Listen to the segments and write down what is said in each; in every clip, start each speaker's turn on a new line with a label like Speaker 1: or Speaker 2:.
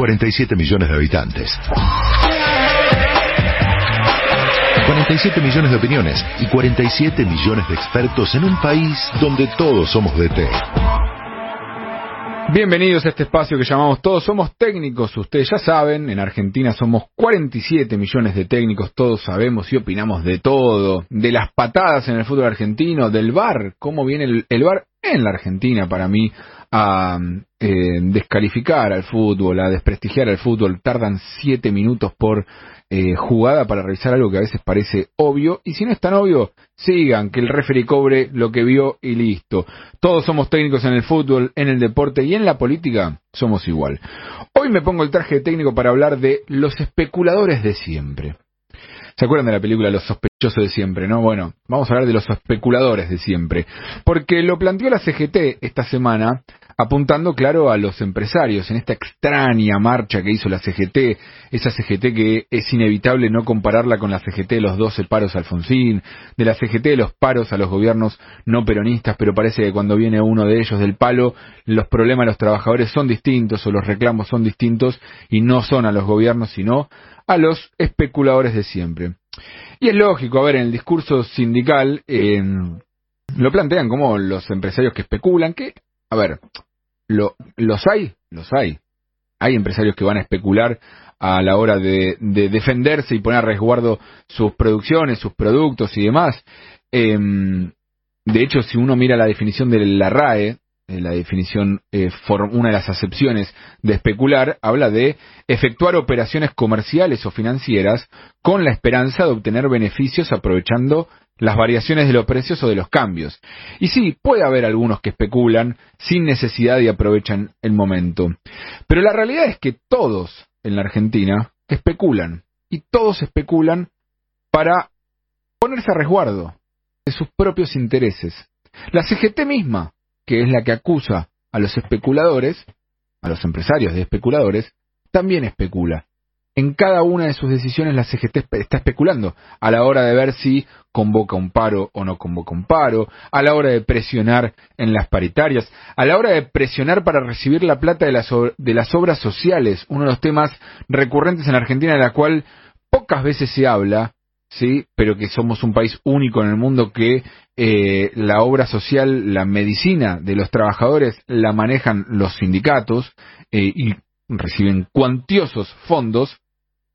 Speaker 1: 47 millones de habitantes. 47 millones de opiniones y 47 millones de expertos en un país donde todos somos de té.
Speaker 2: Bienvenidos a este espacio que llamamos Todos Somos Técnicos. Ustedes ya saben, en Argentina somos 47 millones de técnicos, todos sabemos y opinamos de todo, de las patadas en el fútbol argentino, del bar, cómo viene el, el bar en la Argentina para mí a eh, descalificar al fútbol, a desprestigiar al fútbol. Tardan 7 minutos por eh, jugada para revisar algo que a veces parece obvio. Y si no es tan obvio, sigan, que el referee cobre lo que vio y listo. Todos somos técnicos en el fútbol, en el deporte y en la política, somos igual. Hoy me pongo el traje de técnico para hablar de los especuladores de siempre. ¿Se acuerdan de la película Los sospechosos de siempre, no? Bueno, vamos a hablar de los especuladores de siempre. Porque lo planteó la CGT esta semana apuntando, claro, a los empresarios en esta extraña marcha que hizo la CGT, esa CGT que es inevitable no compararla con la CGT de los 12 paros Alfonsín, de la CGT de los paros a los gobiernos no peronistas, pero parece que cuando viene uno de ellos del palo, los problemas de los trabajadores son distintos o los reclamos son distintos y no son a los gobiernos, sino a los especuladores de siempre. Y es lógico, a ver, en el discurso sindical eh, lo plantean como los empresarios que especulan, que, a ver, lo, los hay, los hay. Hay empresarios que van a especular a la hora de, de defenderse y poner a resguardo sus producciones, sus productos y demás. Eh, de hecho, si uno mira la definición de la RAE, la definición, eh, una de las acepciones de especular, habla de efectuar operaciones comerciales o financieras con la esperanza de obtener beneficios aprovechando las variaciones de los precios o de los cambios. Y sí, puede haber algunos que especulan sin necesidad y aprovechan el momento. Pero la realidad es que todos en la Argentina especulan. Y todos especulan para ponerse a resguardo de sus propios intereses. La CGT misma que es la que acusa a los especuladores, a los empresarios de especuladores, también especula. En cada una de sus decisiones la CGT está especulando a la hora de ver si convoca un paro o no convoca un paro, a la hora de presionar en las paritarias, a la hora de presionar para recibir la plata de las, obras sociales, uno de los temas recurrentes en Argentina de la cual pocas veces se habla, sí, pero que somos un país único en el mundo que eh, la obra social, la medicina de los trabajadores la manejan los sindicatos eh, y reciben cuantiosos fondos.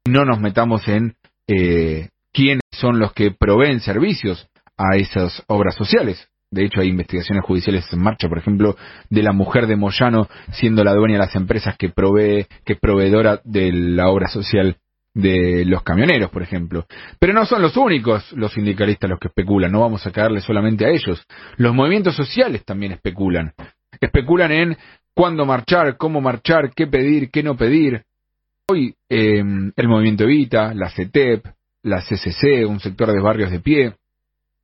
Speaker 2: No nos metamos en eh, quiénes son los que proveen servicios a esas obras sociales. De hecho, hay investigaciones judiciales en marcha, por ejemplo, de la mujer de Moyano siendo la dueña de las empresas que provee, que proveedora de la obra social de los camioneros, por ejemplo. Pero no son los únicos los sindicalistas los que especulan, no vamos a caerle solamente a ellos. Los movimientos sociales también especulan. Especulan en cuándo marchar, cómo marchar, qué pedir, qué no pedir. Hoy eh, el movimiento Evita, la CETEP, la CCC, un sector de barrios de pie,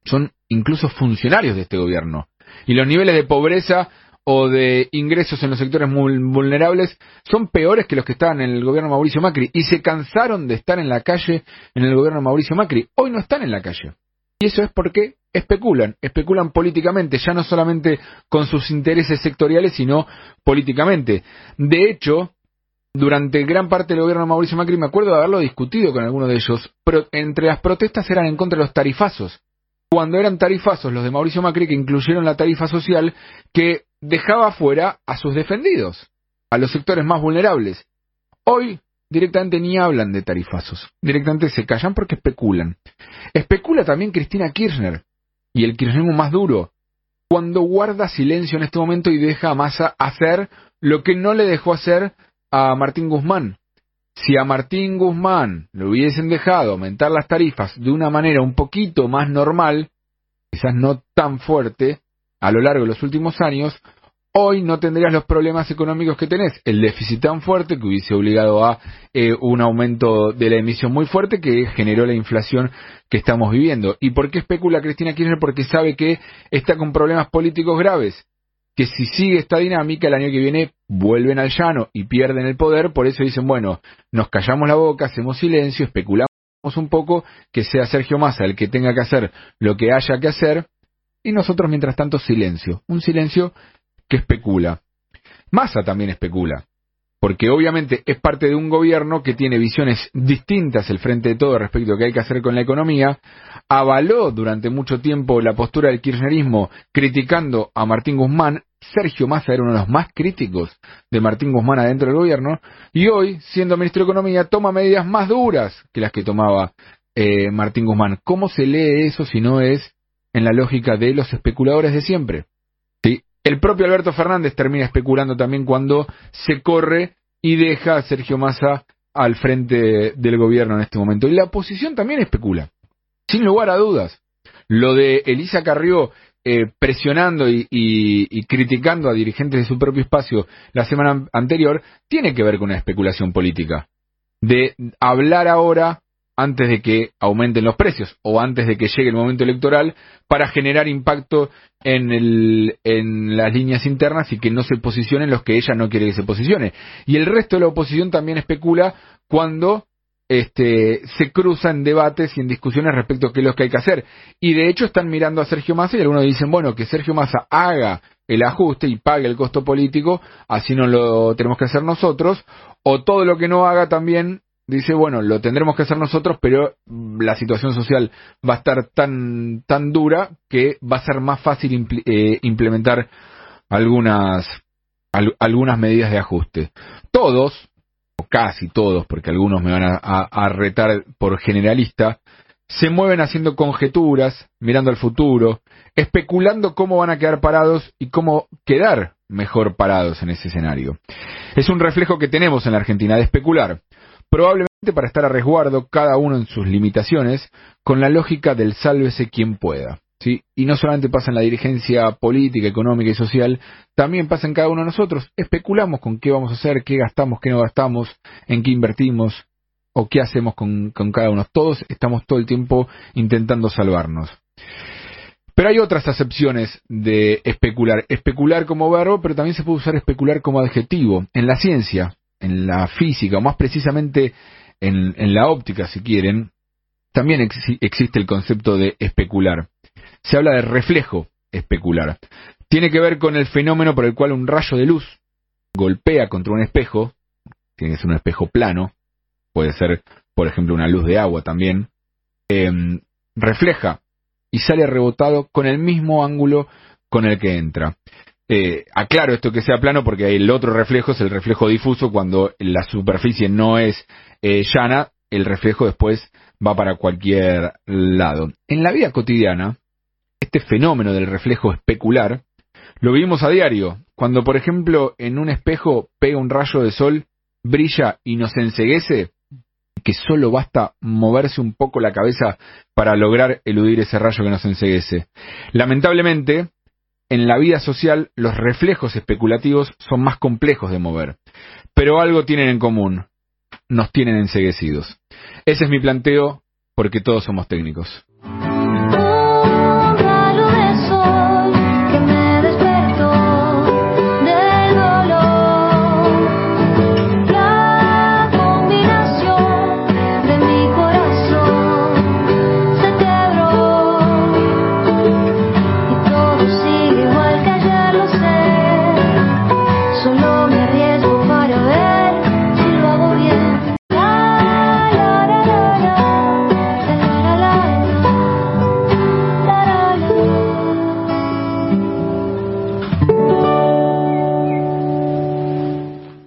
Speaker 2: son incluso funcionarios de este gobierno. Y los niveles de pobreza o de ingresos en los sectores vulnerables son peores que los que estaban en el gobierno Mauricio Macri y se cansaron de estar en la calle en el gobierno Mauricio Macri. Hoy no están en la calle. Y eso es porque especulan, especulan políticamente, ya no solamente con sus intereses sectoriales, sino políticamente. De hecho, durante gran parte del gobierno de Mauricio Macri, me acuerdo de haberlo discutido con alguno de ellos, entre las protestas eran en contra de los tarifazos. Cuando eran tarifazos los de Mauricio Macri que incluyeron la tarifa social que dejaba fuera a sus defendidos, a los sectores más vulnerables. Hoy directamente ni hablan de tarifazos, directamente se callan porque especulan. Especula también Cristina Kirchner y el kirchnerismo más duro, cuando guarda silencio en este momento y deja a Massa hacer lo que no le dejó hacer a Martín Guzmán. Si a Martín Guzmán le hubiesen dejado aumentar las tarifas de una manera un poquito más normal, quizás no tan fuerte, a lo largo de los últimos años, hoy no tendrías los problemas económicos que tenés. El déficit tan fuerte que hubiese obligado a eh, un aumento de la emisión muy fuerte que generó la inflación que estamos viviendo. ¿Y por qué especula Cristina Kirchner? Porque sabe que está con problemas políticos graves. Que si sigue esta dinámica, el año que viene vuelven al llano y pierden el poder. Por eso dicen, bueno, nos callamos la boca, hacemos silencio, especulamos un poco, que sea Sergio Massa el que tenga que hacer lo que haya que hacer y nosotros, mientras tanto, silencio. Un silencio que especula. Massa también especula. porque obviamente es parte de un gobierno que tiene visiones distintas el frente de todo respecto a qué hay que hacer con la economía, avaló durante mucho tiempo la postura del kirchnerismo criticando a Martín Guzmán, Sergio Massa era uno de los más críticos de Martín Guzmán adentro del gobierno, y hoy, siendo ministro de Economía, toma medidas más duras que las que tomaba eh, Martín Guzmán. ¿Cómo se lee eso si no es en la lógica de los especuladores de siempre? ¿Sí? El propio Alberto Fernández termina especulando también cuando se corre y deja a Sergio Massa al frente del gobierno en este momento. Y la oposición también especula, sin lugar a dudas. Lo de Elisa Carrió eh, presionando y, criticando a dirigentes de su propio espacio la semana anterior tiene que ver con una especulación política. De hablar ahora antes de que aumenten los precios o antes de que llegue el momento electoral para generar impacto en, el, en las líneas internas y que no se posicionen los que ella no quiere que se posicione. Y el resto de la oposición también especula cuando este, se cruzan debates y en discusiones respecto a qué es lo que hay que hacer. Y de hecho están mirando a Sergio Massa y algunos dicen, bueno, que Sergio Massa haga el ajuste y pague el costo político, así no lo tenemos que hacer nosotros, o todo lo que no haga también dice, bueno, lo tendremos que hacer nosotros, pero la situación social va a estar tan, tan dura que va a ser más fácil eh, implementar algunas, algunas medidas de ajuste. Todos, o casi todos, porque algunos me van a, a retar por generalista, se mueven haciendo conjeturas, mirando al futuro, especulando cómo van a quedar parados y cómo quedar mejor parados en ese escenario. Es un reflejo que tenemos en la Argentina de especular probablemente para estar a resguardo cada uno en sus limitaciones, con la lógica del sálvese quien pueda. ¿sí? Y no solamente pasa en la dirigencia política, económica y social, también pasa en cada uno de nosotros. Especulamos con qué vamos a hacer, qué gastamos, qué no gastamos, en qué invertimos o qué hacemos con, con cada uno. Todos estamos todo el tiempo intentando salvarnos. Pero hay otras acepciones de especular. Especular como verbo, pero también se puede usar especular como adjetivo. En la ciencia, en la física, o más precisamente en, la óptica, si quieren, también existe el concepto de especular. Se habla de reflejo especular. Tiene que ver con el fenómeno por el cual un rayo de luz golpea contra un espejo, tiene que ser un espejo plano, puede ser, por ejemplo, una luz de agua también, em, refleja y sale rebotado con el mismo ángulo con el que entra. Eh, aclaro esto que sea plano porque el otro reflejo es el reflejo difuso cuando la superficie no es eh, llana, el reflejo después va para cualquier lado. En la vida cotidiana, este fenómeno del reflejo especular lo vivimos a diario. Cuando, por ejemplo, en un espejo pega un rayo de sol, brilla y nos enseguece, que solo basta moverse un poco la cabeza para lograr eludir ese rayo que nos enseguece. Lamentablemente, en la vida social los reflejos especulativos son más complejos de mover, pero algo tienen en común, nos tienen enseguecidos. Ese es mi planteo porque todos somos técnicos.